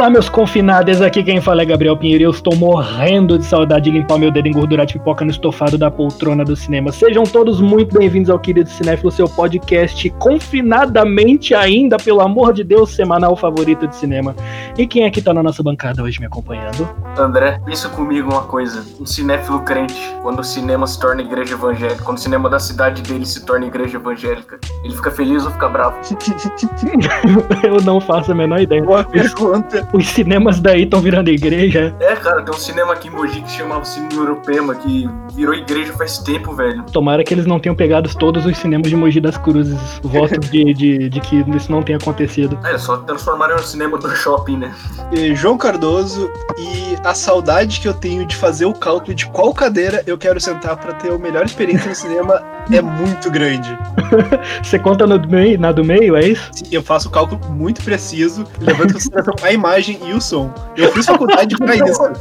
Olá, meus confinados, aqui quem fala é Gabriel Pinheiro e eu estou morrendo de saudade de limpar meu dedo engordurado de pipoca no estofado da poltrona do cinema. Sejam todos muito bem-vindos ao Querido Cinéfilo, seu podcast confinadamente ainda, pelo amor de Deus, semanal favorito de cinema. E quem é que tá na nossa bancada hoje me acompanhando? André, pensa comigo uma coisa, um cinéfilo crente, quando o cinema se torna igreja evangélica, quando o cinema da cidade dele se torna igreja evangélica, ele fica feliz ou fica bravo? eu não faço a menor ideia. Boa pergunta. Os cinemas daí estão virando igreja. É, cara, tem um cinema aqui em Mogi que chamava Cine Europema, que virou igreja faz tempo, velho. Tomara que eles não tenham pegado todos os cinemas de Mogi das Cruzes. Voto de, de, de que isso não tenha acontecido. É, só transformaram no cinema do shopping, né? E João Cardoso e a saudade que eu tenho de fazer o cálculo de qual cadeira eu quero sentar para ter a melhor experiência no cinema é muito grande. Você conta no meio, na do meio, é isso? Sim, eu faço o cálculo muito preciso, levando em consideração a imagem e o som. Eu fiz faculdade para isso.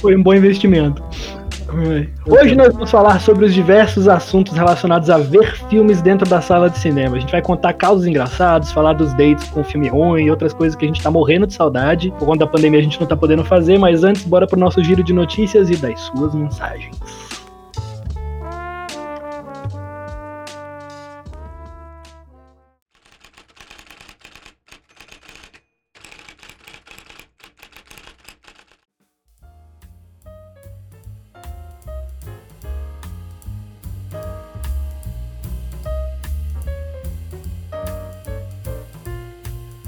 Foi um bom investimento. Hoje nós vamos falar sobre os diversos assuntos relacionados a ver filmes dentro da sala de cinema. A gente vai contar casos engraçados, falar dos dates com filme ruim e outras coisas que a gente tá morrendo de saudade. Por conta da pandemia a gente não tá podendo fazer, mas antes, bora pro nosso giro de notícias e das suas mensagens.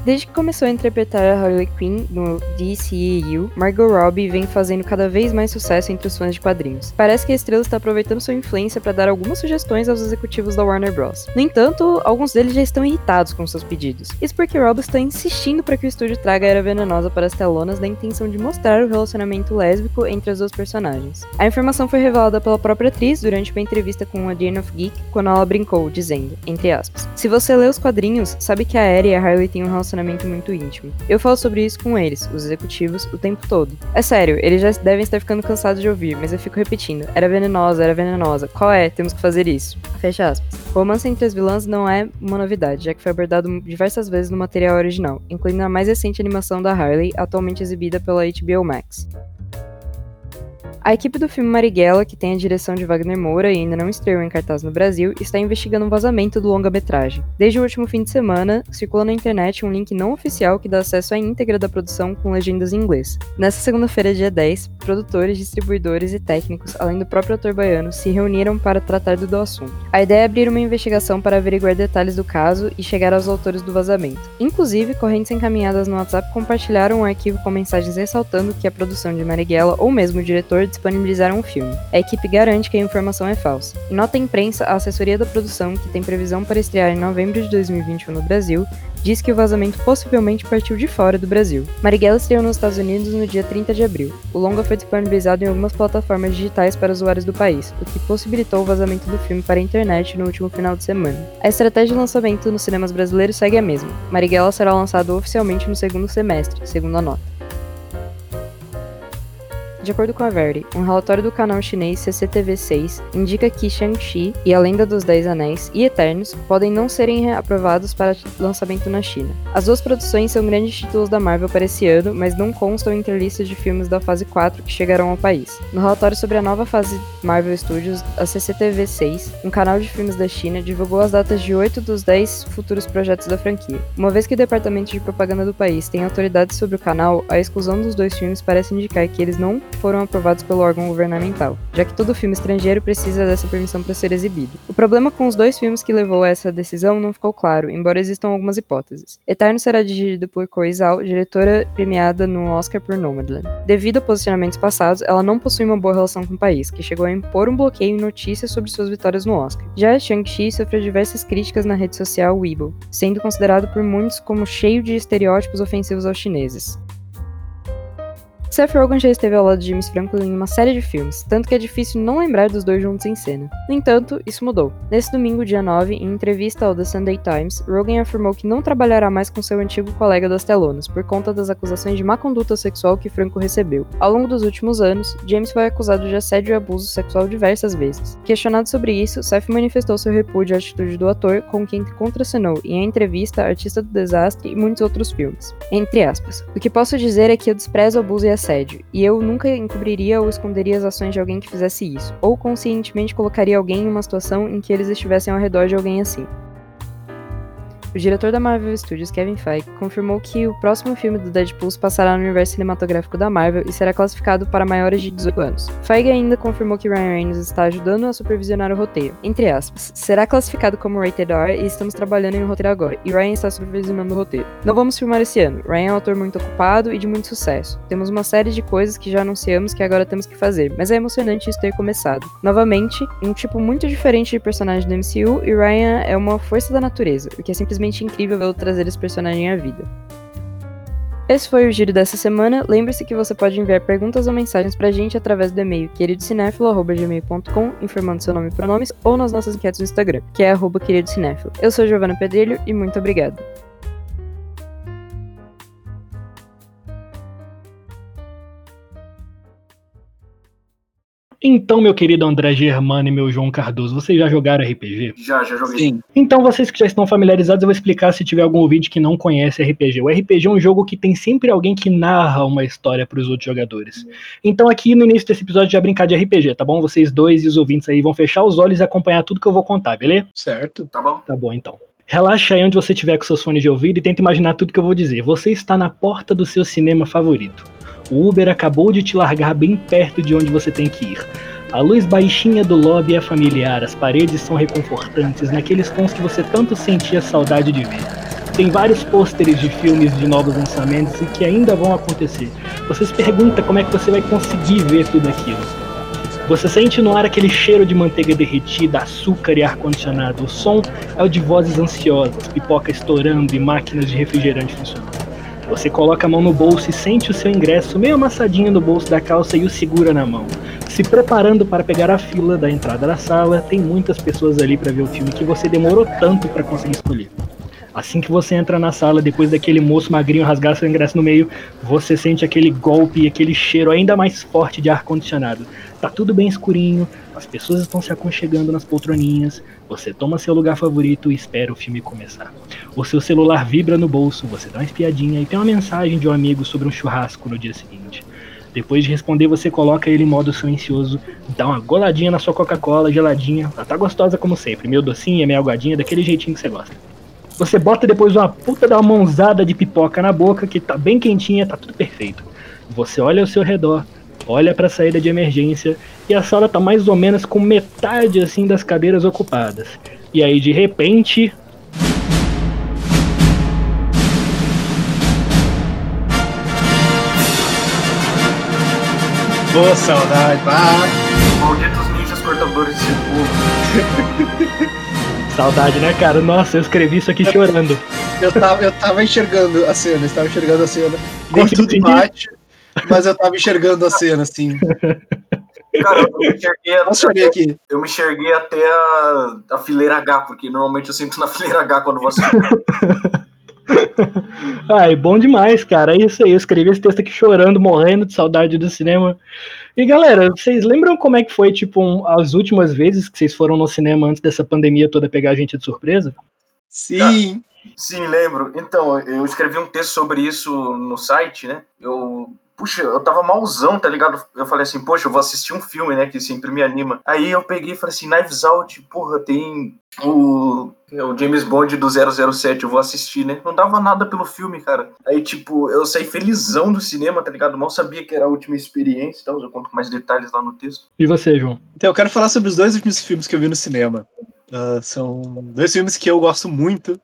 Desde que começou a interpretar a Harley Quinn no DCEU, Margot Robbie vem fazendo cada vez mais sucesso entre os fãs de quadrinhos. Parece que a estrela está aproveitando sua influência para dar algumas sugestões aos executivos da Warner Bros. No entanto, alguns deles já estão irritados com seus pedidos. Isso porque Robbie está insistindo para que o estúdio traga a Era Venenosa para as telonas na intenção de mostrar o relacionamento lésbico entre as duas personagens. A informação foi revelada pela própria atriz durante uma entrevista com a Jane of Geek, quando ela brincou, dizendo, entre aspas, Se você lê os quadrinhos, sabe que a Era e a Harley têm um relacionamento relacionamento muito íntimo. Eu falo sobre isso com eles, os executivos, o tempo todo. É sério, eles já devem estar ficando cansados de ouvir, mas eu fico repetindo: era venenosa, era venenosa. Qual é? Temos que fazer isso. Fecha aspas. O romance entre as vilãs não é uma novidade, já que foi abordado diversas vezes no material original, incluindo a mais recente animação da Harley, atualmente exibida pela HBO Max. A equipe do filme Marighella, que tem a direção de Wagner Moura e ainda não estreou em cartaz no Brasil, está investigando um vazamento do longa-metragem. Desde o último fim de semana, circula na internet um link não oficial que dá acesso à íntegra da produção com legendas em inglês. Nessa segunda-feira, dia 10, produtores, distribuidores e técnicos, além do próprio ator baiano, se reuniram para tratar do assunto. A ideia é abrir uma investigação para averiguar detalhes do caso e chegar aos autores do vazamento. Inclusive, correntes encaminhadas no WhatsApp compartilharam um arquivo com mensagens ressaltando que a produção de Marighella ou mesmo o diretor disponibilizaram um filme. A equipe garante que a informação é falsa. Em nota à imprensa, a assessoria da produção, que tem previsão para estrear em novembro de 2021 no Brasil, diz que o vazamento possivelmente partiu de fora do Brasil. Marighella estreou nos Estados Unidos no dia 30 de abril. O longa foi disponibilizado em algumas plataformas digitais para usuários do país, o que possibilitou o vazamento do filme para a internet no último final de semana. A estratégia de lançamento nos cinemas brasileiros segue a mesma. Marighella será lançado oficialmente no segundo semestre, segundo a nota. De acordo com a Verity, um relatório do canal chinês CCTV6 indica que Shang-Chi e A Lenda dos Dez Anéis e Eternos podem não serem aprovados para lançamento na China. As duas produções são grandes títulos da Marvel para esse ano, mas não constam entre listas de filmes da fase 4 que chegarão ao país. No relatório sobre a nova fase Marvel Studios, a CCTV6, um canal de filmes da China, divulgou as datas de 8 dos 10 futuros projetos da franquia. Uma vez que o departamento de propaganda do país tem autoridade sobre o canal, a exclusão dos dois filmes parece indicar que eles não foram aprovados pelo órgão governamental, já que todo filme estrangeiro precisa dessa permissão para ser exibido. O problema com os dois filmes que levou a essa decisão não ficou claro, embora existam algumas hipóteses. Eterno será dirigido por Zhao, diretora premiada no Oscar por Nomadland. Devido a posicionamentos passados, ela não possui uma boa relação com o país, que chegou a impor um bloqueio em notícias sobre suas vitórias no Oscar. Já Shang-Chi sofreu diversas críticas na rede social Weibo, sendo considerado por muitos como cheio de estereótipos ofensivos aos chineses. Seth Rogen já esteve ao lado de James Franco em uma série de filmes, tanto que é difícil não lembrar dos dois juntos em cena. No entanto, isso mudou. Nesse domingo, dia 9, em entrevista ao The Sunday Times, Rogen afirmou que não trabalhará mais com seu antigo colega das telonas, por conta das acusações de má conduta sexual que Franco recebeu. Ao longo dos últimos anos, James foi acusado de assédio e abuso sexual diversas vezes. Questionado sobre isso, Seth manifestou seu repúdio à atitude do ator, com quem contracenou em a entrevista Artista do Desastre e muitos outros filmes. Entre aspas. O que posso dizer é que eu desprezo abuso e assédio, e eu nunca encobriria ou esconderia as ações de alguém que fizesse isso, ou conscientemente colocaria alguém em uma situação em que eles estivessem ao redor de alguém assim. O diretor da Marvel Studios, Kevin Feige, confirmou que o próximo filme do Deadpool passará no universo cinematográfico da Marvel e será classificado para maiores de 18 anos. Feige ainda confirmou que Ryan Reynolds está ajudando a supervisionar o roteiro. Entre aspas, será classificado como Rated R e estamos trabalhando em um roteiro agora, e Ryan está supervisionando o roteiro. Não vamos filmar esse ano. Ryan é um autor muito ocupado e de muito sucesso. Temos uma série de coisas que já anunciamos que agora temos que fazer, mas é emocionante isso ter começado. Novamente, um tipo muito diferente de personagem do MCU, e Ryan é uma força da natureza, o que é simplesmente incrível vê-lo trazer esse personagem à vida. Esse foi o giro dessa semana. Lembre-se que você pode enviar perguntas ou mensagens pra gente através do e-mail queridocinéfilo.gmail.com, informando seu nome e pronomes, ou nas nossas enquetes no Instagram, que é arroba queridocinéfilo. Eu sou Giovana Pedrilho e muito obrigada. Então, meu querido André Germano e meu João Cardoso, vocês já jogaram RPG? Já, já joguei. Sim. Então, vocês que já estão familiarizados, eu vou explicar se tiver algum ouvinte que não conhece RPG. O RPG é um jogo que tem sempre alguém que narra uma história para os outros jogadores. Então, aqui no início desse episódio já brincar de RPG, tá bom? Vocês dois e os ouvintes aí vão fechar os olhos e acompanhar tudo que eu vou contar, beleza? Certo. Tá bom? Tá bom, então. Relaxa aí onde você estiver com seus fones de ouvido e tenta imaginar tudo que eu vou dizer. Você está na porta do seu cinema favorito. O Uber acabou de te largar bem perto de onde você tem que ir. A luz baixinha do lobby é familiar, as paredes são reconfortantes, naqueles tons que você tanto sentia saudade de ver. Tem vários pôsteres de filmes de novos lançamentos e que ainda vão acontecer. Você se pergunta como é que você vai conseguir ver tudo aquilo. Você sente no ar aquele cheiro de manteiga derretida, açúcar e ar-condicionado. O som é o de vozes ansiosas, pipoca estourando e máquinas de refrigerante funcionando. Você coloca a mão no bolso e sente o seu ingresso meio amassadinho no bolso da calça e o segura na mão. Se preparando para pegar a fila da entrada da sala, tem muitas pessoas ali para ver o filme que você demorou tanto para conseguir escolher. Assim que você entra na sala, depois daquele moço magrinho rasgar seu ingresso no meio, você sente aquele golpe e aquele cheiro ainda mais forte de ar-condicionado. Tá tudo bem escurinho, as pessoas estão se aconchegando nas poltroninhas, você toma seu lugar favorito e espera o filme começar. O seu celular vibra no bolso, você dá uma espiadinha e tem uma mensagem de um amigo sobre um churrasco no dia seguinte. Depois de responder, você coloca ele em modo silencioso, dá uma goladinha na sua Coca-Cola geladinha, ela tá gostosa como sempre, meio docinha, meio aguadinha, daquele jeitinho que você gosta. Você bota depois uma puta da mãozada de pipoca na boca, que tá bem quentinha, tá tudo perfeito. Você olha ao seu redor, olha para a saída de emergência e a sala tá mais ou menos com metade assim das cadeiras ocupadas. E aí de repente, Boa saudade. Ah, Malditos ninjas cortadores de fogo. saudade, né, cara? Nossa, eu escrevi isso aqui chorando. eu, tava, eu tava enxergando a cena, eu estava enxergando a cena. Consegui tudo bate, mas eu tava enxergando a cena, assim. Cara, eu me enxerguei até, aqui. eu me enxerguei até a, a fileira H, porque normalmente eu sinto na fileira H quando você. Ai, bom demais, cara. É isso aí. Eu escrevi esse texto aqui chorando, morrendo de saudade do cinema. E galera, vocês lembram como é que foi, tipo, um- as últimas vezes que vocês foram no cinema antes dessa pandemia toda pegar a gente de surpresa? Sim. Sim, lembro. Então, eu escrevi um texto sobre isso no site, né? Eu. Puxa, eu tava malzão, tá ligado? Eu falei assim, poxa, eu vou assistir um filme, né? Que sempre me anima. Aí eu peguei e falei assim, Knives Out, porra, tem o, o James Bond do 007, eu vou assistir, né? Não dava nada pelo filme, cara. Aí, tipo, eu saí felizão do cinema, tá ligado? Mal sabia que era a última experiência e tal. Eu conto mais detalhes lá no texto. E você, João? Então, eu quero falar sobre os dois últimos filmes que eu vi no cinema. Ah, são dois filmes que eu gosto muito,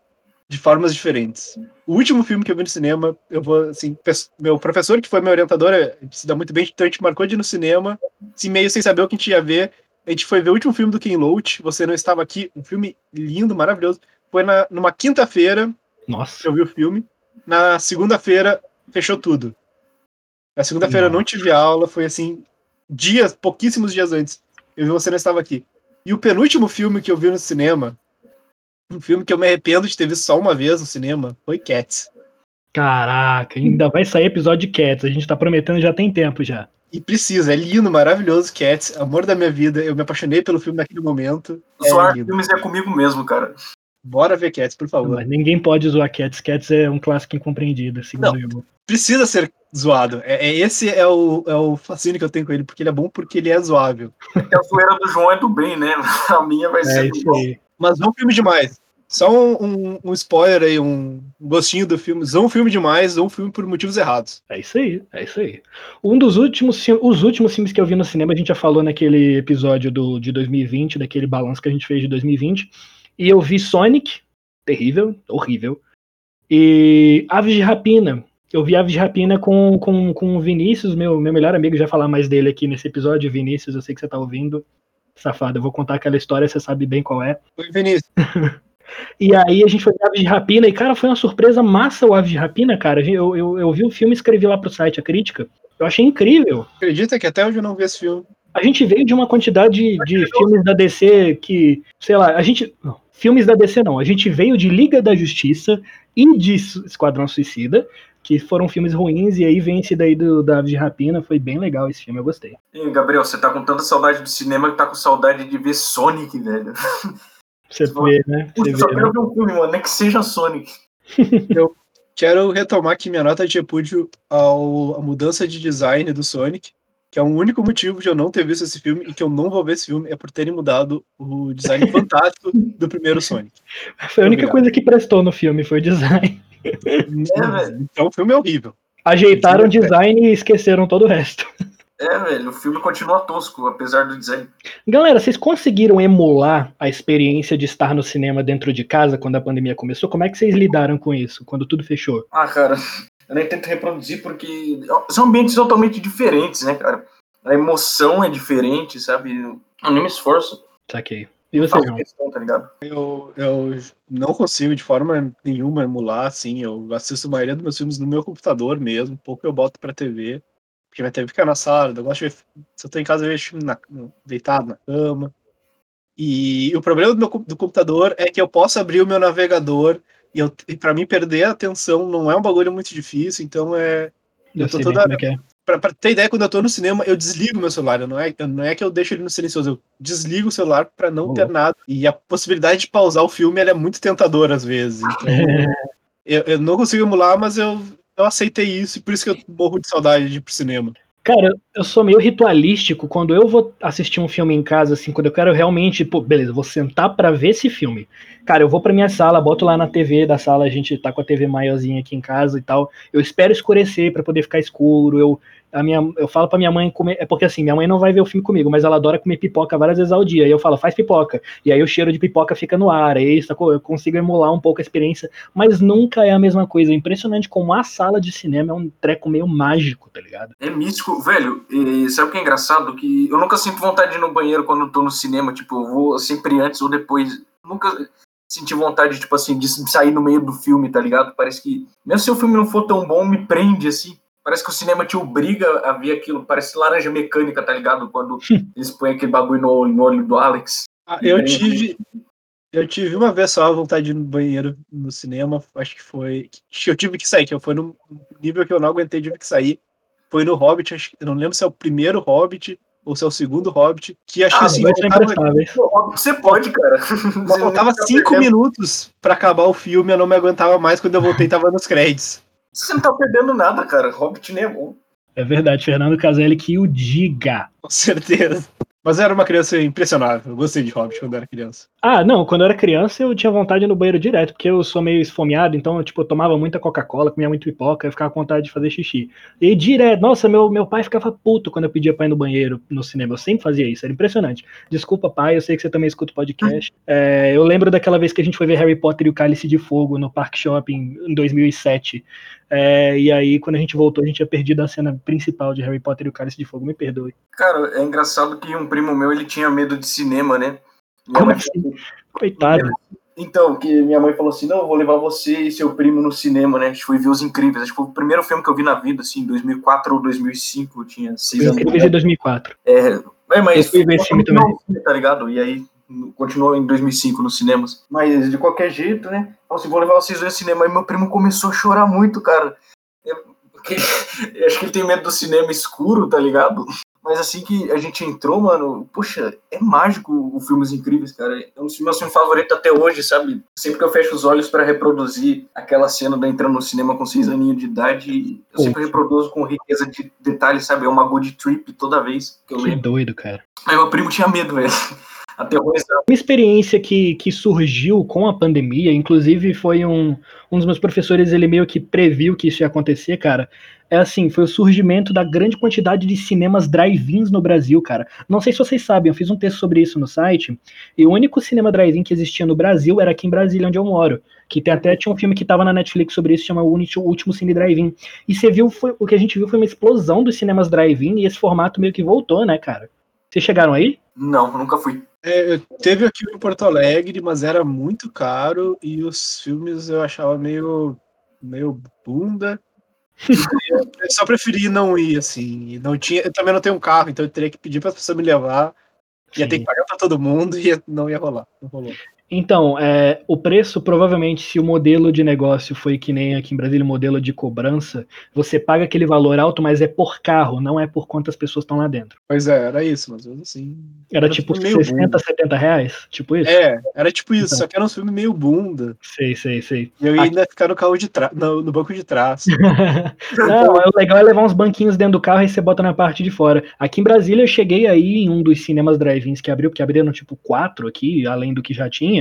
de formas diferentes. O último filme que eu vi no cinema, eu vou, assim, meu professor, que foi meu orientador, eh, se dá muito bem, então a gente marcou de ir no cinema, assim, meio sem saber o que a gente ia ver. A gente foi ver o último filme do Ken Loach, Você Não Estava Aqui, um filme lindo, maravilhoso. Foi na, numa quinta-feira, Nossa. eu vi o filme. Na segunda-feira, fechou tudo. Na segunda-feira eu não tive aula, foi assim, dias, pouquíssimos dias antes. Eu vi você não estava aqui. E o penúltimo filme que eu vi no cinema, um filme que eu me arrependo de ter visto só uma vez no cinema, foi Cats. Caraca, ainda vai sair episódio de Cats. A gente tá prometendo já tem tempo já. E precisa, é lindo, maravilhoso, Cats, amor da minha vida. Eu me apaixonei pelo filme naquele momento. Zoar É lindo. filmes é comigo mesmo, cara. Bora ver Cats, por favor. Mas ninguém pode zoar Cats. Cats é um clássico incompreendido, segundo Não. eu. Precisa ser zoado. É, é- esse é o, é o fascínio que eu tenho com ele, porque ele é bom porque ele é zoável. Porque a zoeira do João é do bem, né? A minha vai É ser. isso aí. Mas não filme demais. Só um, um- um spoiler aí, um gostinho do filme. Não um filme demais, um filme por motivos errados. É isso aí, é isso aí. Um dos últimos, os últimos filmes que eu vi no cinema, a gente já falou naquele episódio do, de 2020, daquele balanço que a gente fez de 2020. E eu vi Sonic, terrível, horrível. E Aves de Rapina. Eu vi Aves de Rapina com, com, com o Vinícius, meu, meu melhor amigo, já falar mais dele aqui nesse episódio. Vinícius, eu sei que você tá ouvindo. Safado, eu vou contar aquela história, você sabe bem qual é. Oi, Vinícius. E aí a gente foi ver Aves de Rapina e, cara, foi uma surpresa massa o Aves de Rapina, cara. Eu, eu, eu vi o filme e escrevi lá pro site a crítica. Eu achei incrível. Acredita que até hoje eu não vi esse filme. A gente veio de uma quantidade de filmes da DC que, sei lá, a gente. Não, filmes da DC não. A gente veio de Liga da Justiça e de Esquadrão Suicida, que foram filmes ruins, e aí vem esse daí do, da Aves de Rapina. Foi bem legal esse filme, eu gostei. Gabriel, você tá com tanta saudade do cinema que tá com saudade de ver Sonic, velho. Você vê, né? Você Puxa, só vê, né? quero ver um filme, mano, nem que seja Sonic. Quero retomar aqui minha nota de repúdio ao, à mudança de design do Sonic, que é o único motivo de eu não ter visto esse filme e que eu não vou ver esse filme é por terem mudado o design fantástico do primeiro Sonic. Foi a única Obrigado. coisa que prestou no filme, foi o design. velho. então o filme é horrível. Ajeitaram o é. design e esqueceram todo o resto. É, velho, o filme continua tosco, apesar do design. Galera, vocês conseguiram emular a experiência de estar no cinema dentro de casa quando a pandemia começou? Como é que vocês lidaram com isso, quando tudo fechou? Ah, cara, eu nem tento reproduzir porque são ambientes totalmente diferentes, né, cara? A emoção é diferente, sabe? Eu nem me esforço. Saquei. E você, João? questão, tá? Eu, eu não consigo de forma nenhuma emular, assim. Eu assisto a maioria dos meus filmes no meu computador mesmo, pouco eu boto pra TV. Porque minha TV fica na sala, eu gosto de ver. Se eu tô em casa, eu vejo filme na- deitado na cama. E o problema do meu do computador é que eu posso abrir o meu navegador e, eu, e para mim perder a atenção não é um bagulho muito difícil, então é. Eu Eu tô toda- é é. Pra, pra ter ideia, quando eu tô no cinema, eu desligo meu celular. Não é, não é que eu deixo ele no silencioso, eu desligo o celular pra não Ô, ter nada. E a possibilidade de pausar o filme é muito tentadora às vezes. Então, eu, eu não consigo emular, mas eu, eu aceitei isso e por isso que eu morro de saudade de ir pro cinema. Cara, eu sou meio ritualístico quando eu vou assistir um filme em casa, assim, quando eu quero realmente, pô, beleza, vou sentar pra ver esse filme. Cara, eu vou pra minha sala, boto lá na TV da sala, a gente tá com a TV maiorzinha aqui em casa e tal. Eu espero escurecer pra poder ficar escuro. Eu, a minha, eu falo pra minha mãe comer. É porque assim, minha mãe não vai ver o filme comigo, mas ela adora comer pipoca várias vezes ao dia. E eu falo, faz pipoca. E aí o cheiro de pipoca fica no ar. Aí sacou? eu consigo emular um pouco a experiência, mas nunca é a mesma coisa. É impressionante como a sala de cinema é um treco meio mágico, tá ligado? É místico, velho. E sabe o que é engraçado? Que eu nunca sinto vontade de ir no banheiro quando eu tô no cinema. Tipo, eu vou sempre antes ou depois. Nunca senti vontade, tipo assim, de sair no meio do filme, tá ligado? Parece que, mesmo se o filme não for tão bom, me prende, assim. Parece que o cinema te obriga a ver aquilo. Parece laranja mecânica, tá ligado? Quando eles põem aquele bagulho no, no olho do Alex. Ah, eu tive. Eu tive uma vez só a vontade de ir no banheiro no cinema, acho que foi. Que eu tive que sair, que foi num nível que eu não aguentei, tive que sair. Foi no Hobbit, acho, que- eu não lembro se é o primeiro Hobbit ou se é o segundo Hobbit, que acho Ah, que assim, faltava, óbvio que você pode, cara. faltava cinco tá perdendo- minutos pra acabar o filme, eu não me aguentava mais, quando eu voltei tava nos créditos. Você não tá perdendo nada, cara. Hobbit nem é bom. É verdade, Fernando Caselli que o diga. Com certeza. Mas eu era uma criança impressionável, eu gostei de Hobbit quando eu era criança. Ah, não, quando eu era criança eu tinha vontade de ir no banheiro direto, porque eu sou meio esfomeado, então eu, tipo, eu tomava muita Coca-Cola, comia muito pipoca, eu ficava com vontade de fazer xixi. E direto, nossa, meu, meu pai ficava puto quando eu pedia pra ir no banheiro no cinema, eu sempre fazia isso, era impressionante. Desculpa, pai, eu sei que você também escuta o podcast. É, eu lembro daquela vez que a gente foi ver Harry Potter e o Cálice de Fogo no Park Shopping em 2007. É, e aí, quando a gente voltou, a gente tinha perdido a cena principal de Harry Potter e o Cálice de Fogo, me perdoe. Cara, é engraçado que um primo meu, ele tinha medo de cinema, né? Minha Como mãe- assim? Coitado. Então, que minha mãe falou assim, não, eu vou levar você e seu primo no cinema, né? A gente foi ver Os Incríveis. Acho que foi o primeiro filme que eu vi na vida, assim, em 2004 ou 2005, eu tinha seis Os anos. Incríveis de 2004. É, é, mas Eu fui ver esse filme também. tá ligado? E aí continuou em 2005 nos cinemas. Mas de qualquer jeito, né? Falei assim, vou levar vocês ao cinema. Aí meu primo começou a chorar muito, cara. Eu- porque- eu acho que ele tem medo do cinema escuro, tá ligado? Mas assim que a gente entrou, mano, poxa, é mágico o Filmes Incríveis, cara. É um dos meus filmes favoritos até hoje, sabe? Sempre que eu fecho os olhos pra reproduzir aquela cena da entrando no cinema com seis aninhos de idade, eu sempre reproduzo com riqueza de detalhes, sabe? É uma good trip toda vez que eu Que lembro. doido, cara. Aí meu primo tinha medo, velho. Uma experiência que, que surgiu com a pandemia, inclusive foi um, um dos meus professores, ele meio que previu que isso ia acontecer, cara. É assim, foi o surgimento da grande quantidade de cinemas drive-ins no Brasil, cara. Não sei se vocês sabem, eu fiz um texto sobre isso no site, e o único cinema drive-in que existia no Brasil era aqui em Brasília, onde eu moro. Que tem, até tinha um filme que tava na Netflix sobre isso, chama o Último Cine Drive-In. E você viu, foi, o que a gente viu foi uma explosão dos cinemas drive-in, e esse formato meio que voltou, né, cara? Vocês chegaram aí? Não, nunca fui. É, eu- teve aqui em Porto Alegre, mas era muito caro e os filmes eu achava meio, meio bunda. Eu só preferi não ir, assim. Não tinha, eu também não tenho um carro, então eu teria que pedir para as pessoas me levar. Ia ter Sim. que pagar para todo mundo e ia- não ia rolar. Não rolou. Então, é, o preço, provavelmente, se o modelo de negócio foi que nem aqui em Brasília, o modelo de cobrança, você paga aquele valor alto, mas é por carro, não é por quantas pessoas estão lá dentro. Pois é, era isso, mas assim. Era Era tipo meio 60, bunda. 70 reais? Tipo isso? É, era tipo isso, Então. só que era um filme meio bunda. Sei, sei, sei. E eu ia ainda ficar no carro de trás, no, no banco de trás. Não, o legal é levar uns banquinhos dentro do carro e você bota na parte de fora. Aqui em Brasília eu cheguei aí em um dos cinemas drive-ins que abriu, porque abriram tipo quatro aqui, além do que já tinha.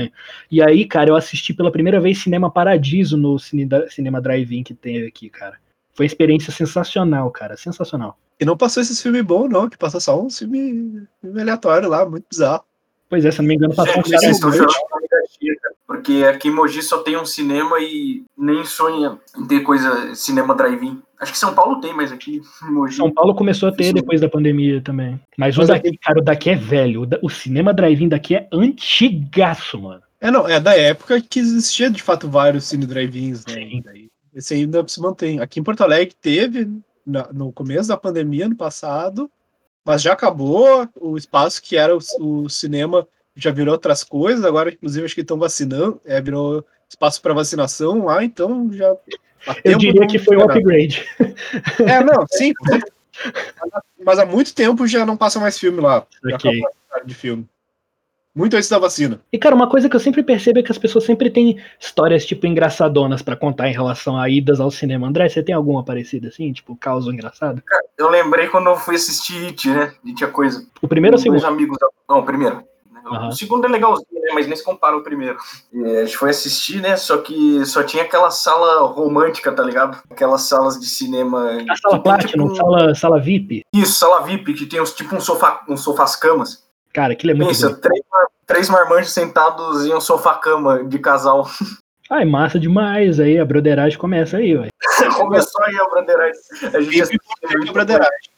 E aí, cara, eu assisti pela primeira vez Cinema Paradiso no cine, cinema drive-in que teve aqui, cara. Foi uma experiência sensacional, cara, sensacional. E não passou esses filmes bons, não, que passou só um filme, filme aleatório lá, muito bizarro. Pois é, se não me engano, passou um cara. Porque aqui em Mogi só tem um cinema e nem sonha em ter coisa, cinema drive-in. Acho que São Paulo tem, mas aqui em Mogi. São Paulo começou a ter depois da pandemia também. Mas o daqui, cara, o daqui é velho. O, cinema drive-in daqui é antigaço, mano. É, não, é da época que existia de fato vários cine drive-ins, né? Sim. Esse ainda se mantém. Aqui em Porto Alegre teve no começo da pandemia, no passado, mas já acabou o espaço que era o, o cinema, já virou outras coisas. Agora, inclusive, acho que estão vacinando, é, virou espaço para vacinação lá, então já. Eu diria não que foi um upgrade. É, não, sim. Mas há muito tempo já não passa mais filme lá. Já Ok. acabou a tarde de filme. Muito antes da vacina. E, cara, uma coisa que eu sempre percebo é que as pessoas sempre têm histórias, tipo, engraçadonas pra contar em relação a idas ao cinema. André, você tem alguma parecida assim? Tipo, causa engraçado? Eu lembrei quando eu fui assistir It, né? It é coisa. O primeiro ou o segundo? amigos. Não, o primeiro. Aham. O segundo é legalzinho, né? Mas nem se compara o primeiro. E a gente foi assistir, né? Só que só tinha aquela sala romântica, tá ligado? Aquelas salas de cinema. A sala Platinum, tipo, sala, sala VIP? Isso, sala VIP, que tem uns, tipo um sofá, um sofás-camas. Cara, aquilo é muito Pensa, três, mar- três marmanjos sentados em um sofá-cama de casal. Ai, massa demais. Aí a broderagem começa aí, ué. Começou aí a broderagem. A gente E assistia, broderagem.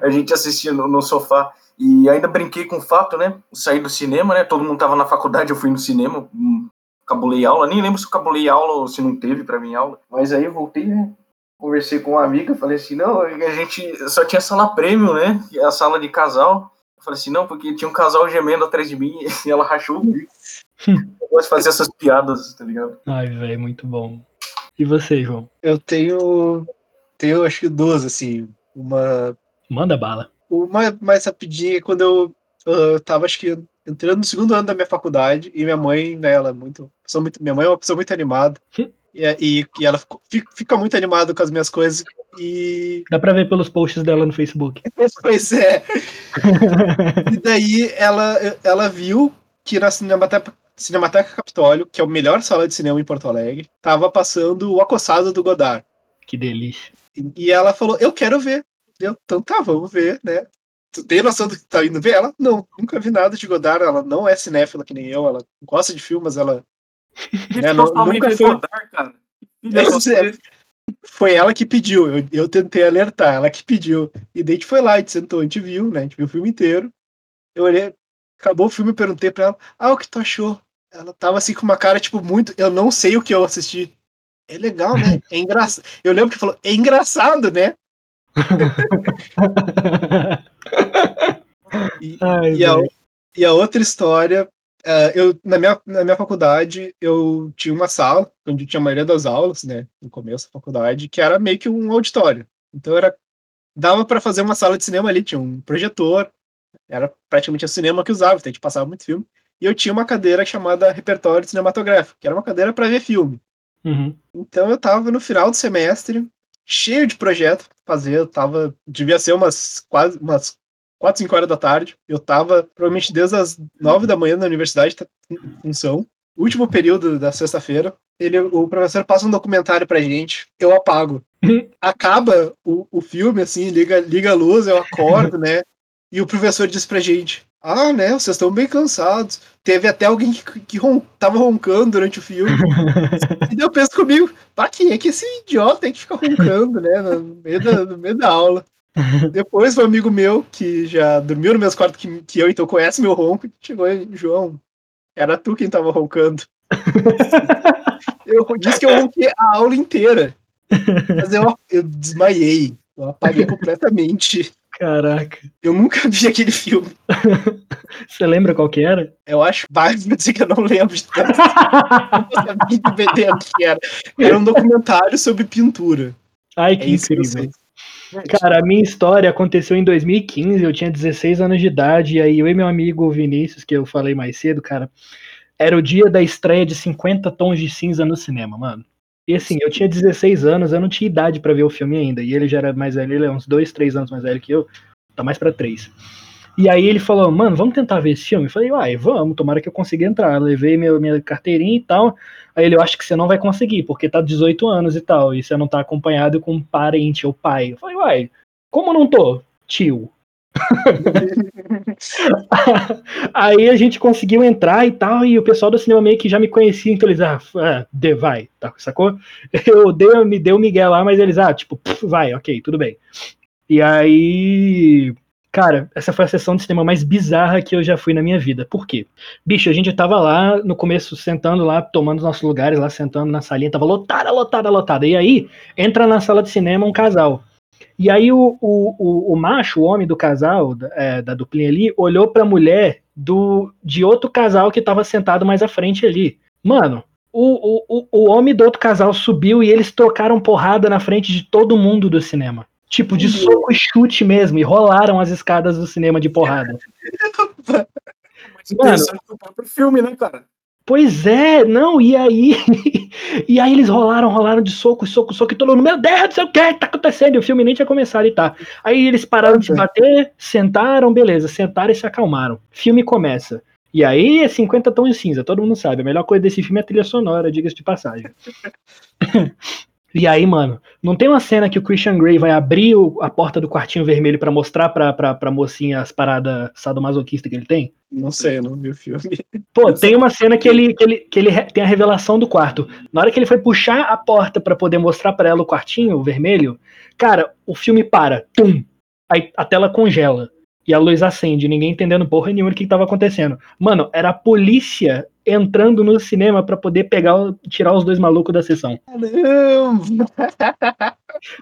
A gente assistia no, no sofá. E ainda brinquei com o fato, né? Saí do cinema, né? Todo mundo tava na faculdade, eu fui no cinema. hum, Cabulei aula, nem lembro se eu cabulei aula ou se não teve pra mim aula. Mas aí eu voltei, né? Conversei com uma amiga, falei assim, não, a gente só tinha sala premium, né? É a sala de casal. Eu falei assim, não, porque tinha um casal gemendo atrás de mim e ela rachou o bico. Eu gosto de fazer essas piadas, tá ligado? Ai, velho, muito bom. E você, João? Eu tenho. Tenho acho que duas, assim. Uma. Manda bala. Uma mais rapidinha, quando eu, eu tava, acho que, entrando no segundo ano da minha faculdade, e minha mãe, né, ela é muito. pessoa muito minha mãe é uma pessoa muito animada. E, e, e ela fica, fica muito animada com as minhas coisas. E. Dá pra ver pelos posts dela no Facebook. Pois é. E daí ela, ela viu que na Cinemateca, Cinemateca Capitólio, que é a melhor sala de cinema em Porto Alegre, tava passando o Acossado do Godard. que delícia. E ela falou, eu quero ver. Eu, então tá, vamos ver, né? Tu tem noção do que tá indo ver? Ela, não, nunca vi nada de Godard, ela não é cinéfila que nem eu, ela gosta de filme, mas ela É, nu- nunca foi- Godard, cara. É. foi ela que pediu, eu, eu tentei alertar, ela que pediu. E daí a gente foi lá, a gente sentou, a gente viu, né? A gente viu o filme inteiro. Eu olhei, acabou o filme, eu perguntei pra ela, ah, o que tu achou? ela tava assim com uma cara, tipo, muito. Eu não sei o que eu assisti. É legal, né? É engraçado. Eu lembro que falou, é engraçado, né? e, Ai, e, a, e a outra história, é, eu, na, minha, na minha faculdade, eu tinha uma sala, onde tinha a maioria das aulas, né? No começo da faculdade, que era meio que um auditório. Então era. Dava para fazer uma sala de cinema ali, tinha um projetor, era praticamente o cinema que usava, então a gente passava muito filme. E eu tinha uma cadeira chamada repertório cinematográfico, que era uma cadeira para ver filme. Uhum. Então eu tava no final do semestre, cheio de projeto pra fazer, eu tava, devia ser umas quase umas 4, 5 horas da tarde. Eu tava provavelmente desde as 9 da manhã na universidade tá em função. Último período da sexta-feira, ele o professor passa um documentário pra gente, eu apago. Acaba o, o filme assim, liga liga a luz, eu acordo, né? E o professor diz pra gente: "Ah, né, vocês estão bem cansados. Teve até alguém que, que ron, tava roncando durante o filme. E eu penso comigo, pá, quem é que esse idiota tem que ficar roncando, né? No meio da, no meio da aula. Depois um amigo meu, que já dormiu no mesmo quarto que, que eu, então conhece meu ronco, chegou e, João, era tu quem tava roncando. eu disse que eu ronquei a aula inteira. Mas eu, eu desmaiei. Eu apaguei completamente. Caraca. Eu nunca vi aquele filme. Você lembra qual que era? Eu acho vou dizer que eu não lembro de. Eu não sabia entender o que era. Era um documentário sobre pintura. Ai, É que que eu incrível. sei. Cara, a minha história aconteceu em 2015, eu tinha 16 anos de idade, e aí eu e meu amigo Vinícius, que eu falei mais cedo, cara, era o dia da estreia de 50 Tons de Cinza no cinema, mano. E assim, eu tinha 16 anos, eu não tinha idade pra ver o filme ainda, e ele já era mais velho, ele é uns 2, 3 anos mais velho que eu, tá mais pra 3. E aí ele falou, mano, vamos tentar ver esse filme? Eu falei, uai, vamos, tomara que eu consiga entrar. Eu levei meu, minha carteirinha e tal. Aí ele, eu acho que você não vai conseguir, porque tá 18 anos e tal, e você não tá acompanhado com um parente ou pai. Eu falei, uai, como não tô? Tio. Aí a gente conseguiu entrar e tal, e o pessoal do cinema meio que já me conhecia, então eles, ah, ah de, vai, tá, sacou? Eu dei, me deu o Miguel lá, mas eles, ah, tipo, vai, ok, tudo bem. E aí, cara, essa foi a sessão de cinema mais bizarra que eu já fui na minha vida. Por quê? Bicho, a gente tava lá no começo, sentando lá, tomando os nossos lugares lá, sentando na salinha, tava lotada, lotada, lotada. E aí, entra na sala de cinema um casal. E aí o, o, o, o macho, o homem do casal, da, é, da duplinha ali, olhou pra mulher do, de outro casal que tava sentado mais à frente ali. Mano, o, o, o homem do outro casal subiu e eles trocaram porrada na frente de todo mundo do cinema. Tipo, de soco e chute mesmo, e rolaram as escadas do cinema de porrada. Que o próprio filme, né, cara? Pois é, não, e aí. e aí eles rolaram, rolaram de soco, soco, soco, e todo mundo, meu Deus, não sei o que tá acontecendo. E o filme nem tinha começado e tá. Aí eles pararam de se bater, sentaram, beleza, sentaram e se acalmaram. Filme começa. E aí é 50 tons de cinza, todo mundo sabe. A melhor coisa desse filme é a trilha sonora, diga-se de passagem. E aí, mano, não tem uma cena que o Christian Grey vai abrir o- a porta do quartinho vermelho pra mostrar pra, pra, pra mocinha as paradas sadomasoquistas que ele tem? Não sei, eu não vi o filme. Pô, tem uma cena que ele, que ele, que ele tem a revelação do quarto. Na hora que ele foi puxar a porta pra poder mostrar pra ela o quartinho vermelho, cara, o filme para. Tum! Aí a tela congela. E a luz acende, ninguém entendendo porra nenhuma do que tava acontecendo. Mano, era a polícia entrando no cinema pra poder pegar, o- tirar os dois malucos da sessão.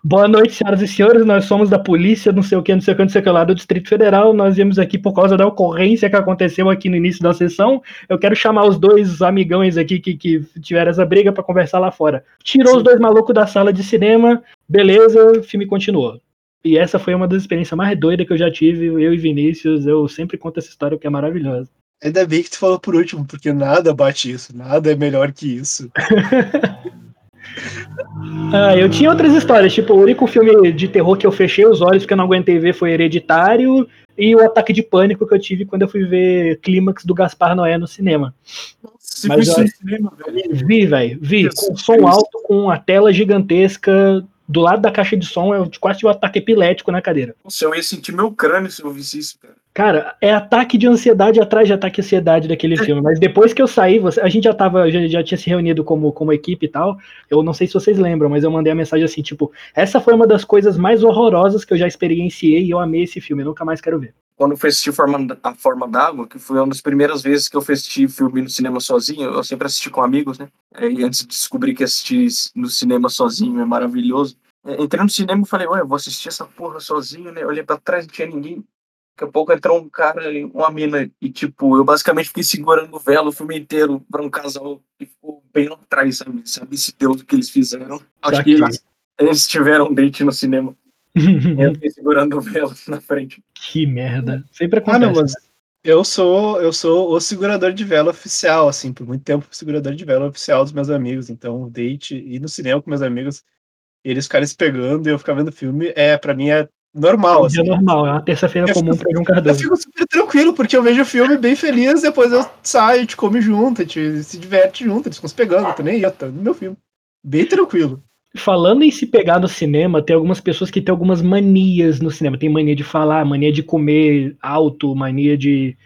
Boa noite, senhoras e senhores. Nós somos da polícia, não sei o que, não sei o que, não sei o que lá do Distrito Federal. Nós viemos aqui por causa da ocorrência que aconteceu aqui no início da sessão. Eu quero chamar os dois amigões aqui que, que tiveram essa briga pra conversar lá fora. Tirou Sim. os dois malucos da sala de cinema, beleza, o filme continuou. E essa foi uma das experiências mais doidas que eu já tive, eu e Vinícius. Eu sempre conto essa história porque é maravilhosa. Ainda bem que tu falou por último, porque nada bate isso, nada é melhor que isso. Ah, eu tinha outras histórias, tipo, o único filme de terror que eu fechei os olhos porque eu não aguentei ver foi Hereditário e o ataque de pânico que eu tive quando eu fui ver Clímax do Gaspar Noé no cinema. Se Mas viu isso no cinema, velho. Vi, velho, vi, com som alto, com a tela gigantesca do lado da caixa de som, eu quase tive um ataque epilético na cadeira. Nossa, eu ia sentir meu crânio se eu ouvisse isso, cara. Cara, é ataque de ansiedade atrás de ataque de ansiedade daquele filme. Mas depois que eu saí, você- a gente já tava, já, já tinha se reunido como, como equipe e tal. Eu não sei se vocês lembram, mas eu mandei a mensagem assim, tipo, essa foi uma das coisas mais horrorosas que eu já experienciei e eu amei esse filme, eu nunca mais quero ver. Quando eu fui assistir Forma- A Forma d'Água, que foi uma das primeiras vezes que eu fui assistir filme no cinema sozinho, eu sempre assisti com amigos, né? E antes de descobrir que assistir no cinema sozinho é maravilhoso, é, entrei no cinema e falei, ué, eu vou assistir essa porra sozinho, né? Olhei pra trás, não tinha ninguém. Daqui a pouco entrou um cara e uma mina, e tipo, eu basicamente fiquei segurando o velo o filme inteiro pra um casal que ficou bem lá atrás, sabe? Sabe se Deus o que eles fizeram. Acho que eles, eles tiveram um date no cinema. E eu fiquei segurando o velo na frente. que merda. Sempre Ah, acontece. não, mas eu sou, eu sou o segurador de vela oficial, assim, por muito tempo segurador de vela oficial dos meus amigos. Então, date, ir no cinema com meus amigos, eles ficarem se pegando e eu ficar vendo filme, é, pra mim é normal, É um assim. dia normal, é uma terça-feira comum fico- pra João Eu Cardoso. fico super tranquilo, porque eu vejo o filme bem feliz, depois eu saio, a gente come junto, a gente se diverte junto, eles ficam se pegando, eu tô nem aí, eu tô no meu filme. Bem tranquilo. Falando em se pegar no cinema, tem algumas pessoas que têm algumas manias no cinema. Tem mania de falar, mania de comer alto, mania de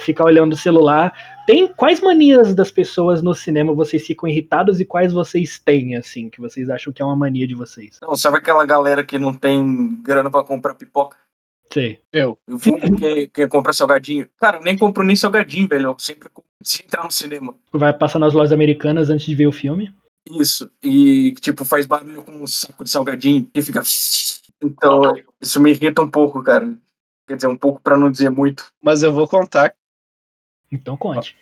ficar olhando o celular. Tem quais manias das pessoas no cinema vocês ficam irritados e quais vocês têm, assim, que vocês acham que é uma mania de vocês? Não, sabe aquela galera que não tem grana pra comprar pipoca? Sei. Eu. Eu vou quer, quer comprar salgadinho. Cara, eu nem compro nem salgadinho, velho. Eu sempre se entrar no cinema. Vai passar nas lojas americanas antes de ver o filme. Isso. E, tipo, faz barulho com um saco de salgadinho e fica. Então, isso me irrita um pouco, cara. Quer dizer, um pouco pra não dizer muito. Mas eu vou contar Então conte.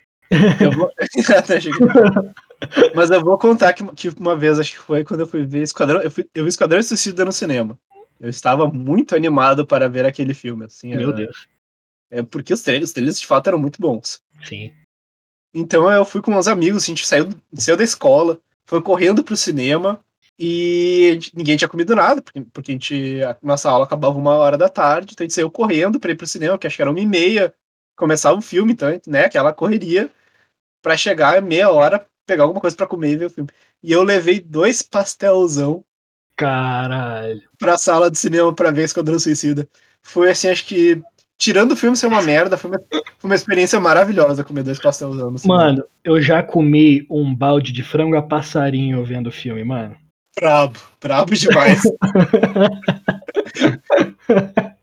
Eu vou... Mas eu vou contar que, que uma vez, acho que foi quando eu fui ver Esquadrão. Eu, fui, eu vi Esquadrão Suicida no cinema. Eu estava muito animado para ver aquele filme. Assim, Meu era- Deus. É porque os trailers, os trailers de fato eram muito bons. Sim. Então eu fui com uns amigos, a gente saiu, saiu da escola, foi correndo pro cinema e gente- ninguém tinha comido nada, porque, porque a gente, a nossa aula acabava uma hora da tarde, então a gente saiu correndo para ir pro cinema, que acho que era uma e meia, começava o filme, então, né, aquela correria para chegar meia hora, pegar alguma coisa para comer e ver o filme. E eu levei dois pastelzão Caralho. pra sala de cinema pra ver Esquadrão Suicida. Foi assim, acho que, tirando o filme ser uma merda, foi uma, foi uma experiência maravilhosa comer dois pastelzão. Mano, eu já comi um balde de frango a passarinho vendo o filme, mano. Brabo, brabo demais.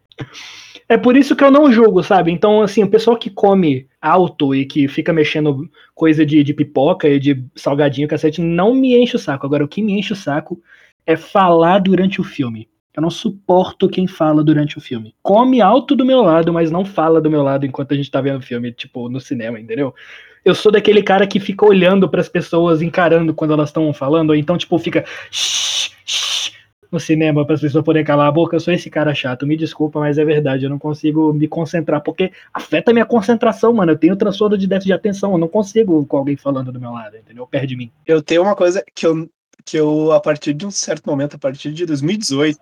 É por isso que eu não julgo, sabe? Então, assim, o pessoal que come alto e que fica mexendo coisa de, de pipoca e de salgadinho, cacete, não me enche o saco. Agora, o que me enche o saco é falar durante o filme. Eu não suporto quem fala durante o filme. Come alto do meu lado, mas não fala do meu lado enquanto a gente tá vendo o filme, tipo, no cinema, entendeu? Eu sou daquele cara que fica olhando pras pessoas, encarando quando elas estão falando, ou então, tipo, fica shh, shh, no cinema para as pessoas poderem calar a boca. Eu sou esse cara chato, me desculpa, mas é verdade. Eu não consigo me concentrar, porque afeta minha concentração, mano. Eu tenho transtorno de déficit de atenção. Eu não consigo com alguém falando do meu lado, entendeu? Perde mim. Eu tenho uma coisa que eu, que eu, a partir de um certo momento, a partir de 2018,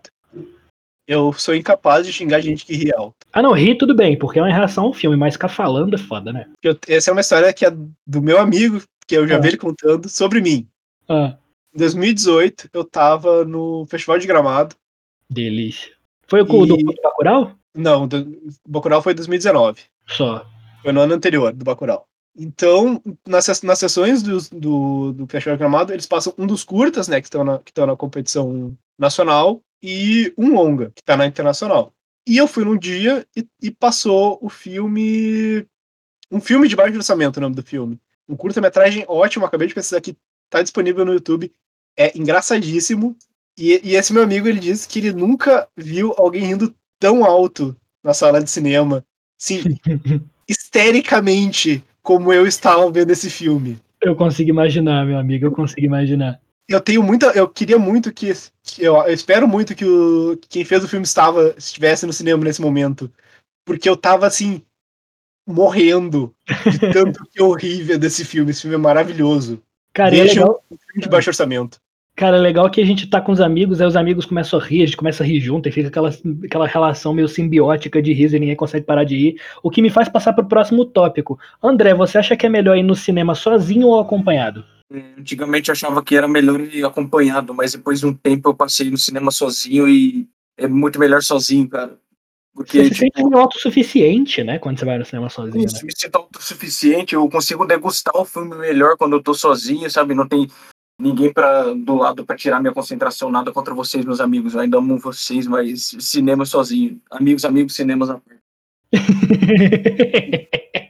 eu sou incapaz de xingar gente que ri alto. Ah, não, ri tudo bem, porque é uma reação ao filme, mas ficar falando é foda, né? Eu- essa é uma história que é do meu amigo, que eu já Ah. vi ele contando, sobre mim. Ah, Em 2018, eu tava no Festival de Gramado. delícia. Foi o E- do Bacurau? Não, do, Bacurau foi em 2019. Só. Foi no ano anterior do Bacurau. Então, nas, nas sessões do, do, do Festival de Gramado, eles passam um dos curtas, né, que estão na, que estão na competição nacional, e um longa, que tá na internacional. E eu fui num dia e, e passou o filme. Um filme de baixo orçamento, o nome do filme. Um curta-metragem ótimo, acabei de pesquisar aqui, tá disponível no YouTube. É engraçadíssimo. E, e esse meu amigo, ele disse que ele nunca viu alguém rindo tão alto na sala de cinema. Sim, histericamente como eu estava vendo esse filme. Eu consigo imaginar, meu amigo, eu consigo imaginar. Eu tenho muita. Eu queria muito que. eu, eu espero muito que, o, que quem fez o filme estava, estivesse no cinema nesse momento. Porque eu tava assim. Morrendo de tanto que horrível desse filme. Esse filme é maravilhoso. Cara, é legal, um filme de baixo orçamento. Cara, é legal que a gente tá com os amigos, aí os amigos começam a rir, a gente começa a rir junto e fica aquela, aquela relação meio simbiótica de riso e ninguém consegue parar de rir. O que me faz passar pro próximo tópico. André, você acha que é melhor ir no cinema sozinho ou acompanhado? Antigamente eu achava que era melhor ir acompanhado, mas depois de um tempo eu passei no cinema sozinho e é muito melhor sozinho, cara. Porque, Você se tipo, sente autossuficiente, né? Quando você vai no cinema sozinho, né? Isso, me sinto autossuficiente, eu consigo degustar o filme melhor quando eu tô sozinho, sabe? Não tem ninguém pra, do lado pra tirar minha concentração, nada contra vocês, meus amigos. Eu ainda amo vocês, mas cinema sozinho. Amigos, amigos, cinemas parte.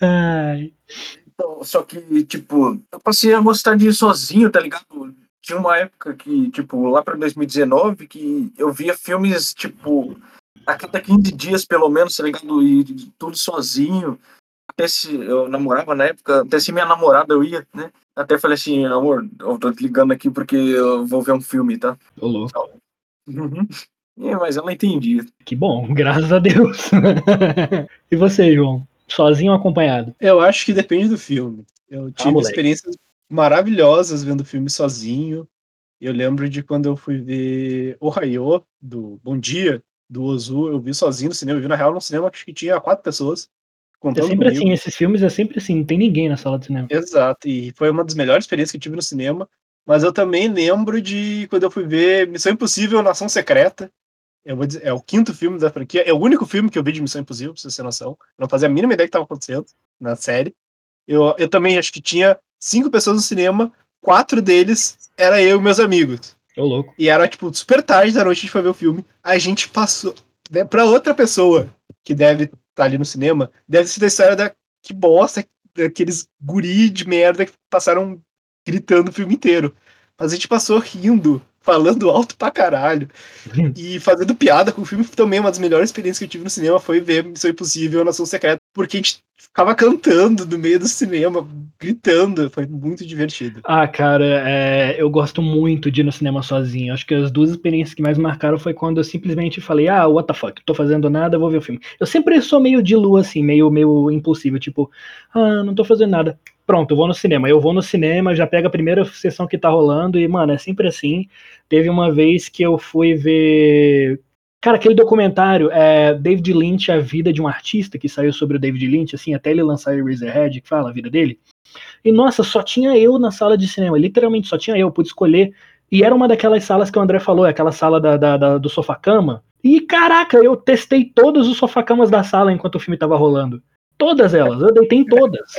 Ai. Então, só que, tipo, eu passei a gostar de ir sozinho, tá ligado? Tinha uma época que, tipo, lá pra 2019, que eu via filmes, tipo, a cada 15 dias, pelo menos, tá ligado? E tudo sozinho. Até se eu namorava na época, até se minha namorada eu ia, né? Até falei assim, amor, eu tô te ligando aqui porque eu vou ver um filme, tá? Ô, louco. Uhum. É, mas ela entendia. Que bom, graças a Deus. e você, João? Sozinho ou acompanhado? Eu acho que depende do filme. Eu tive moleque. experiências maravilhosas vendo filme sozinho. Eu lembro de quando eu fui ver Ohio, do Bom Dia, do Ozu, eu vi sozinho no cinema. Eu vi na real no cinema, acho que tinha quatro pessoas. É Contando sempre comigo. assim, esses filmes é sempre assim, não tem ninguém na sala de cinema. Exato, e foi uma das melhores experiências que eu tive no cinema. Mas eu também lembro de quando eu fui ver Missão Impossível Nação Secreta. Eu vou dizer, é o quinto filme da franquia. É o único filme que eu vi de Missão Impossível, pra você ter noção. Eu não fazia a mínima ideia do que estava acontecendo na série. Eu, eu também acho que tinha cinco pessoas no cinema, quatro deles era eu e meus amigos. Ô, louco. E era, tipo, super tarde da noite a gente foi ver o filme. A gente passou né, pra outra pessoa que deve estar ali no cinema, deve ser da história da que bosta, daqueles guri de merda que passaram gritando o filme inteiro. Mas a gente passou rindo, falando alto pra caralho. e fazendo piada com o filme. Também uma das melhores experiências que eu tive no cinema foi ver Missão Impossível Nação Secreta. Porque a gente ficava cantando no meio do cinema, gritando. Foi muito divertido. Ah, cara, é, eu gosto muito de ir no cinema sozinho. Acho que as duas experiências que mais marcaram foi quando eu simplesmente falei, ah, what the fuck, tô fazendo nada, vou ver o filme. Eu sempre sou meio de lua, assim, meio, meio impulsivo, tipo, ah, não tô fazendo nada. Pronto, eu vou no cinema. Eu vou no cinema, já pego a primeira sessão que tá rolando e, mano, é sempre assim. Teve uma vez que eu fui ver. Cara, aquele documentário, é David Lynch, A Vida de um Artista, que saiu sobre o David Lynch, assim, até ele lançar Eraserhead, que fala a vida dele. E, nossa, só tinha eu na sala de cinema, literalmente só tinha eu, pude escolher. E era uma daquelas salas que o André falou, aquela sala da, da, da- do sofá-cama. E, caraca, eu testei todos os sofá-camas da sala enquanto o filme tava rolando. Todas elas, eu deitei em todas.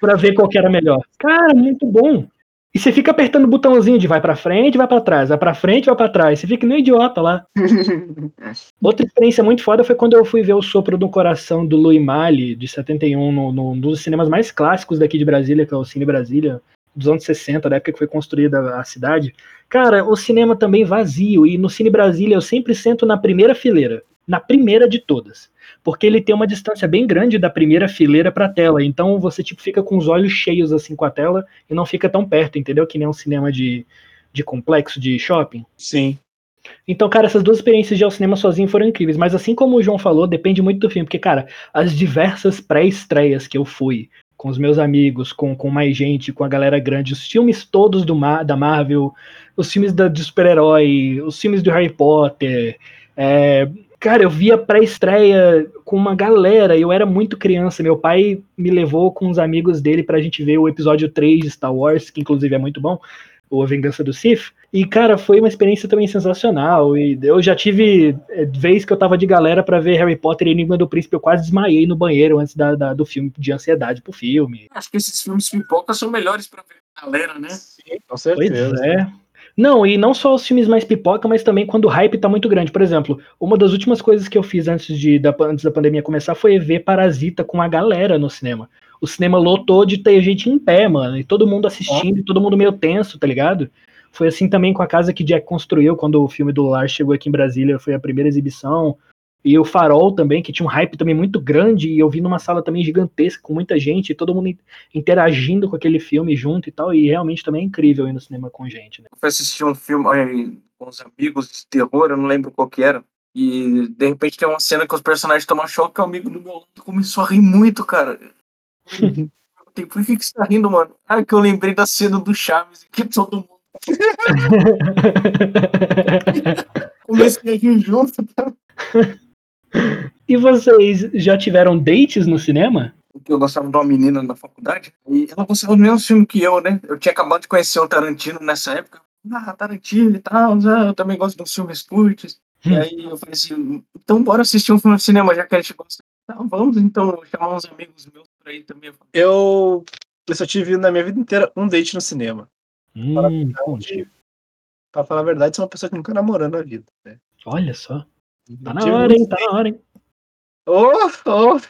Pra ver qual que era melhor. Cara, muito bom. E você fica apertando o botãozinho de vai pra frente, vai pra trás, vai pra frente, vai pra trás. Você fica nem idiota lá. Outra experiência muito foda foi quando eu fui ver o Sopro do Coração do Louis Malle, de 71, no, no, num dos cinemas mais clássicos daqui de Brasília, que é o Cine Brasília, dos anos 60, da época que foi construída a cidade. Cara, o cinema também vazio, e no Cine Brasília eu sempre sento na primeira fileira, na primeira de todas. Porque ele tem uma distância bem grande da primeira fileira pra tela, então você tipo fica com os olhos cheios assim com a tela e não fica tão perto, entendeu? Que nem um cinema de, de complexo de shopping. Sim. Então, cara, essas duas experiências de ir ao cinema sozinho foram incríveis. Mas assim como o João falou, depende muito do filme. Porque, cara, as diversas pré-estreias que eu fui com os meus amigos, com, com mais gente, com a galera grande, os filmes todos do Mar, da Marvel, os filmes da, de super-herói, os filmes do Harry Potter. é, cara, eu via pré-estreia com uma galera. Eu era muito criança. Meu pai me levou com os amigos dele pra gente ver o episódio 3 de Star Wars, que inclusive é muito bom. O A Vingança do Sith. E, cara, foi uma experiência também sensacional. E eu já tive é, vez que eu tava de galera pra ver Harry Potter e Enigma do Príncipe, eu quase desmaiei no banheiro antes da, da- do filme, de ansiedade pro filme. Acho que esses filmes pipoca são melhores pra ver a galera, né? Sim, com Pois certeza. é. Não, e não só os filmes mais pipoca, mas também quando o hype tá muito grande. Por exemplo, uma das últimas coisas que eu fiz antes, de, da, antes da pandemia começar foi ver Parasita com a galera no cinema. O cinema lotou de ter gente em pé, mano, e todo mundo assistindo, e todo mundo meio tenso, tá ligado? Foi assim também com a casa que Jack construiu quando o filme do Lar chegou aqui em Brasília, foi a primeira exibição. E o Farol também, que tinha um hype também muito grande, e eu vi numa sala também gigantesca, com muita gente, todo mundo in- interagindo com aquele filme junto e tal, e realmente também é incrível ir no cinema com gente, né? Eu fui assistir um filme eh, com os amigos de terror, eu não lembro qual que era. E de repente tem uma cena que os personagens tomam choque e o amigo do meu lado começou a rir muito, cara. Tem, por que, que você tá rindo, mano? Ah, que eu lembrei da cena do Chaves, que todo mundo comecei a rir junto. Tá? E vocês já tiveram dates no cinema? Porque eu gostava de uma menina na faculdade e ela gostava do mesmo filme que eu, né? Eu tinha acabado de conhecer o Tarantino nessa época. Ah, Tarantino e tal, ah, eu também gosto dos filmes curtos. E aí eu falei assim, então bora assistir um filme no cinema, já que a gente gosta. Tá, vamos então chamar uns amigos meus por aí também. Eu, eu só tive na minha vida inteira um date no cinema. Hum, conte. Pra falar a verdade, sou uma pessoa que nunca namorou na vida. Né? Olha só. Tá na hora, hein? Tá na hora, hein? Ô, ô.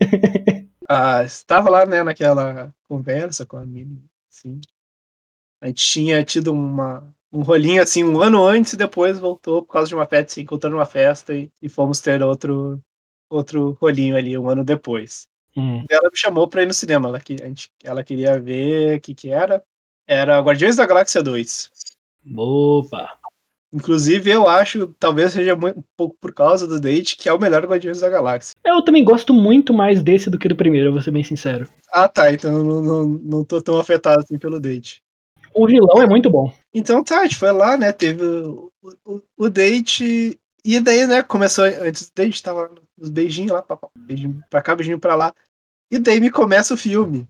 ah, estava lá, né, naquela conversa com a menina, assim. A gente tinha tido uma, um rolinho, assim, um ano antes e depois voltou por causa de uma festa, se encontrou numa festa e, e fomos ter outro, outro rolinho ali, um ano depois. Hum. Ela me chamou pra ir no cinema, ela, que- a gente, ela queria ver o que que era. Era Guardiões da Galáxia 2. Opa. Inclusive, eu acho, talvez seja mu- um pouco por causa do date, que é o melhor Guardiões da Galáxia. Eu também gosto muito mais desse do que do primeiro, eu vou ser bem sincero. Ah, tá. Então não, não, não tô tão afetado assim pelo date. O vilão é muito bom. Então tá, a gente foi lá, né? Teve o, o, o date. E daí, né? Começou antes do date, tava os beijinhos lá, papá, beijinho pra cá, beijinho pra lá. E daí me começa o filme.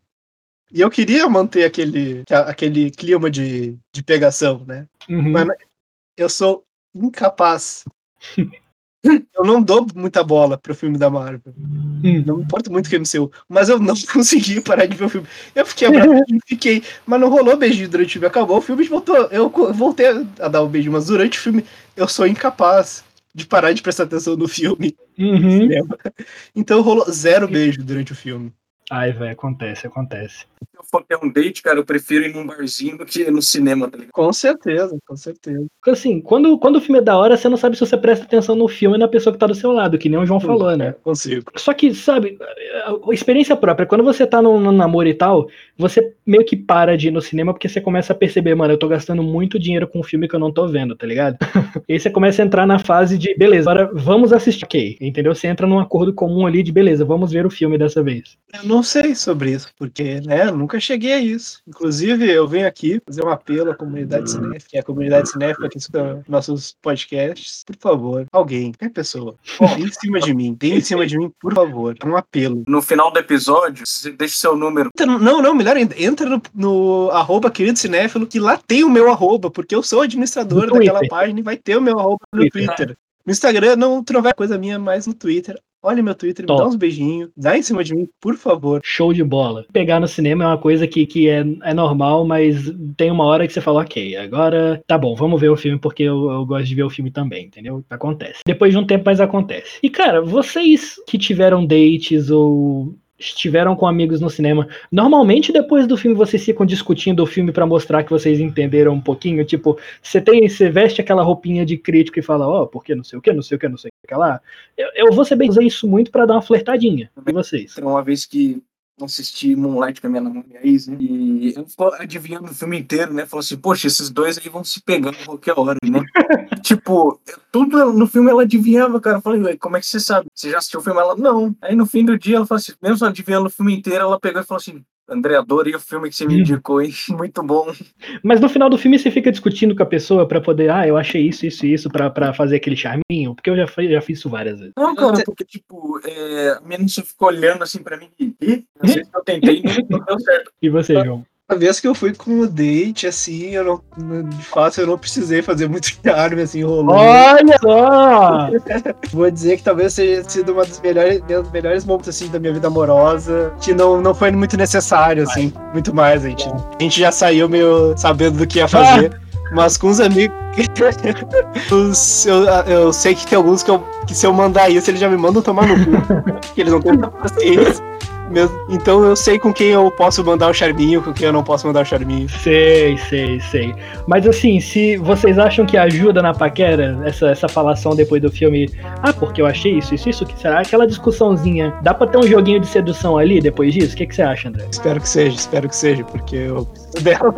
E eu queria manter aquele, aquele clima de, de pegação, né? Uhum. Mas eu sou incapaz. eu não dou muita bola pro filme da Marvel. Hum. Não me importa muito que é MCU, mas eu não consegui parar de ver o filme. Eu fiquei abraçado e fiquei, mas não rolou beijinho durante o filme. Acabou o filme, voltou. Eu voltei a dar o beijo, mas durante o filme eu sou incapaz de parar de prestar atenção no filme. Uhum. Então rolou zero beijo durante o filme. Ai, velho, acontece, acontece. Eu for ter um date, cara, eu prefiro ir num barzinho do que no cinema, tá ligado? Com certeza, com certeza. Porque assim, quando, quando o filme é da hora, você não sabe se você presta atenção no filme e na pessoa que tá do seu lado, que nem o João falou, né? Consigo. Só que, sabe, a experiência própria, quando você tá no, no namoro e tal, você meio que para de ir no cinema porque você começa a perceber, mano, eu tô gastando muito dinheiro com um filme que eu não tô vendo, tá ligado? e aí você começa a entrar na fase de, beleza, agora vamos assistir, ok, entendeu? Você entra num acordo comum ali de, beleza, vamos ver o filme dessa vez. Eu não sei sobre isso, porque, né, eu nunca cheguei a isso. Inclusive, eu venho aqui fazer um apelo à comunidade cinéfila, que é a comunidade cinéfila que escuta nossos podcasts. Por favor, alguém, qualquer pessoa, dê em cima de mim, dê em cima de mim, por favor. Um apelo. No final do episódio, deixa seu número. Entra Não, não, melhor ainda, entra no, no arroba querido cinéfilo, que lá tem o meu arroba, porque eu sou administrador daquela página e vai ter o meu arroba no Twitter. Twitter. No Instagram, não, tu não vai coisa minha mais no Twitter. Olha meu Twitter, me Top. dá uns beijinhos, dá em cima de mim, por favor. Show de bola. Pegar no cinema é uma coisa que, que é, é normal, mas tem uma hora que você fala, ok, agora tá bom, vamos ver o filme porque eu, eu gosto de ver o filme também, entendeu? Acontece. Depois de um tempo, mas acontece. E cara, vocês que tiveram dates ou estiveram com amigos no cinema, normalmente depois do filme vocês ficam discutindo o filme pra mostrar que vocês entenderam um pouquinho, tipo, você tem, você veste aquela roupinha de crítico e fala, ó, porque não sei o que, não sei o que, não sei o que lá. Eu, eu vou ser bem usei isso muito pra dar uma flertadinha. E vocês? Tem uma vez que assisti Moonlight com a minha namorada, ex, né? E ela ficou adivinhando o filme inteiro, né? Falou assim, poxa, esses dois aí vão se pegando a qualquer hora, né? tipo, tudo no filme ela adivinhava, cara. Eu falei, "Ué, como é que você sabe? Você já assistiu o filme? Ela, não. Aí no fim do dia, ela falou assim, mesmo adivinhando o filme inteiro, ela pegou e falou assim, André, adorei o filme que você me indicou, hein? Muito bom. Mas no final do filme você fica discutindo com a pessoa pra poder, ah, eu achei isso, isso e isso pra, pra fazer aquele charminho, porque eu já, já fiz isso várias vezes. Não, cara, porque, tipo, é, a menina só ficou olhando assim pra mim e, "Ih, não sei se eu tentei, não deu certo. E você, João? A vez que eu fui com o date, assim, eu não, de fato eu não precisei fazer muito charme, assim, rolou. Olha só! Vou dizer que talvez tenha sido uma dos melhores, dos melhores momentos, assim, da minha vida amorosa, que não, não foi muito necessário, assim, muito mais, a gente, a gente já saiu meio sabendo do que ia fazer, mas com os amigos, os- eu, eu sei que tem alguns que, eu, que se eu mandar isso, eles já me mandam tomar no cu, que eles não têm paciência. Mesmo. Então eu sei com quem eu posso mandar o charminho, com quem eu não posso mandar o charminho. Sei, sei, sei. Mas assim, se vocês acham que ajuda na paquera, essa, essa falação depois do filme, ah, porque eu achei isso, isso, isso, que será? Aquela discussãozinha, dá pra ter um joguinho de sedução ali depois disso? O que, que você acha, André? Espero que seja, espero que seja, porque eu dela.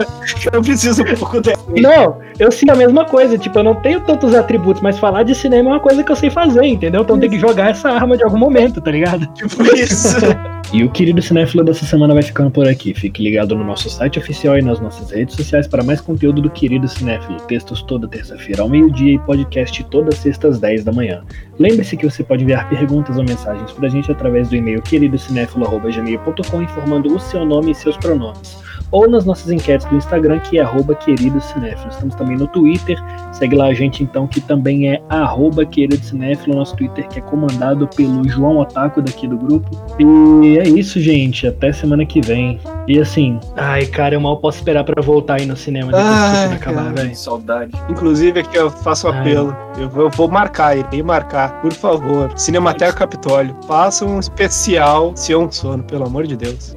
Eu preciso um pouco dela. Não, eu sinto a mesma coisa, tipo, eu não tenho tantos atributos, mas falar de cinema é uma coisa que eu sei fazer, entendeu? Então tem que jogar essa arma de algum momento, tá ligado? Tipo isso. E o querido cinéfilo dessa semana vai ficando por aqui. Fique ligado no nosso site oficial e nas nossas redes sociais para mais conteúdo do querido cinéfilo. Textos toda terça-feira ao meio-dia e podcast todas sextas às 10 da manhã. Lembre-se que você pode enviar perguntas ou mensagens pra gente através do e-mail queridocinéfilo.gmail.com informando o seu nome e seus pronomes. Ou nas nossas enquetes do Instagram, que é arroba querido cinéfilo. Estamos também no Twitter, segue lá a gente então, que também é arroba querido cinéfilo, nosso Twitter que é comandado pelo João Otaku daqui do grupo. E é isso, gente, até semana que vem. E assim, ai cara, eu mal posso esperar para voltar aí no cinema depois Ai, que acabar, velho. Saudade. Inclusive, aqui eu faço um apelo. Eu vou, eu vou marcar, irei marcar, por favor. Cinemateca Capitólio, faça um especial Sion Sono, pelo amor de Deus.